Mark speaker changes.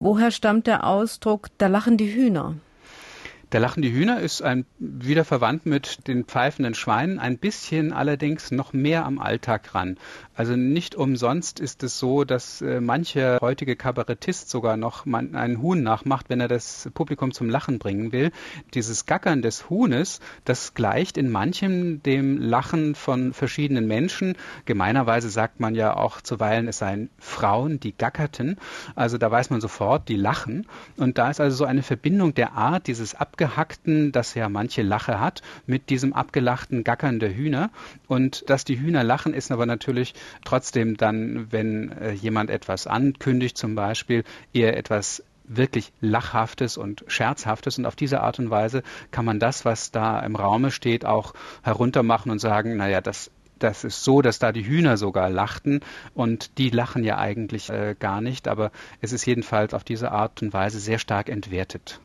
Speaker 1: Woher stammt der Ausdruck, da lachen die Hühner?
Speaker 2: Der lachende Hühner ist ein, wieder verwandt mit den pfeifenden Schweinen, ein bisschen allerdings noch mehr am Alltag ran. Also nicht umsonst ist es so, dass äh, mancher heutige Kabarettist sogar noch man, einen Huhn nachmacht, wenn er das Publikum zum Lachen bringen will. Dieses Gackern des Huhnes, das gleicht in manchem dem Lachen von verschiedenen Menschen. Gemeinerweise sagt man ja auch zuweilen, es seien Frauen, die gackerten. Also da weiß man sofort, die lachen. Und da ist also so eine Verbindung der Art dieses Ab abgehackten, das ja manche Lache hat, mit diesem abgelachten Gackern der Hühner. Und dass die Hühner lachen, ist aber natürlich trotzdem dann, wenn äh, jemand etwas ankündigt, zum Beispiel, eher etwas wirklich Lachhaftes und Scherzhaftes. Und auf diese Art und Weise kann man das, was da im Raume steht, auch heruntermachen und sagen, naja, das das ist so, dass da die Hühner sogar lachten und die lachen ja eigentlich äh, gar nicht, aber es ist jedenfalls auf diese Art und Weise sehr stark entwertet.